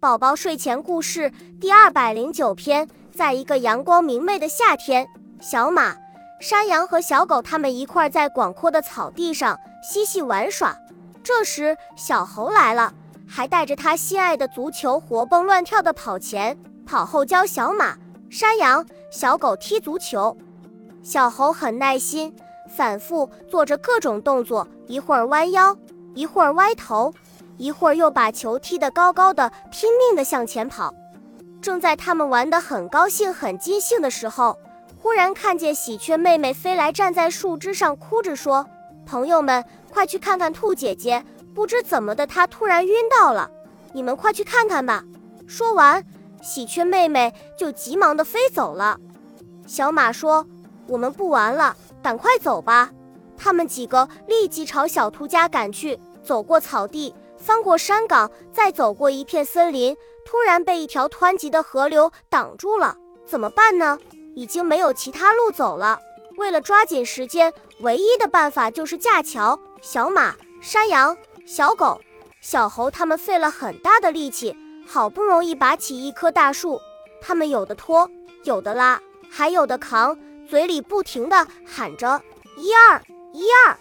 宝宝睡前故事第二百零九篇，在一个阳光明媚的夏天，小马、山羊和小狗他们一块在广阔的草地上嬉戏玩耍。这时，小猴来了，还带着他心爱的足球，活蹦乱跳的跑前跑后，教小马、山羊、小狗踢足球。小猴很耐心，反复做着各种动作，一会儿弯腰，一会儿歪头。一会儿又把球踢得高高的，拼命地向前跑。正在他们玩得很高兴、很尽兴的时候，忽然看见喜鹊妹妹飞来，站在树枝上，哭着说：“朋友们，快去看看兔姐姐！不知怎么的，她突然晕倒了。你们快去看看吧。”说完，喜鹊妹妹就急忙地飞走了。小马说：“我们不玩了，赶快走吧。”他们几个立即朝小兔家赶去。走过草地。翻过山岗，再走过一片森林，突然被一条湍急的河流挡住了。怎么办呢？已经没有其他路走了。为了抓紧时间，唯一的办法就是架桥。小马、山羊、小狗、小猴他们费了很大的力气，好不容易拔起一棵大树。他们有的拖，有的拉，还有的扛，嘴里不停地喊着“一二一二”。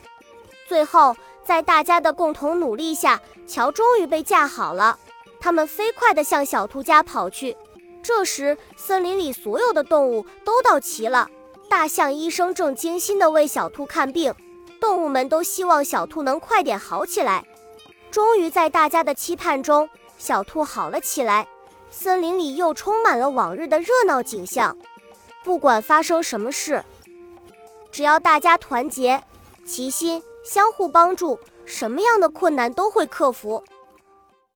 最后。在大家的共同努力下，桥终于被架好了。他们飞快地向小兔家跑去。这时，森林里所有的动物都到齐了。大象医生正精心地为小兔看病，动物们都希望小兔能快点好起来。终于，在大家的期盼中，小兔好了起来。森林里又充满了往日的热闹景象。不管发生什么事，只要大家团结、齐心。相互帮助，什么样的困难都会克服。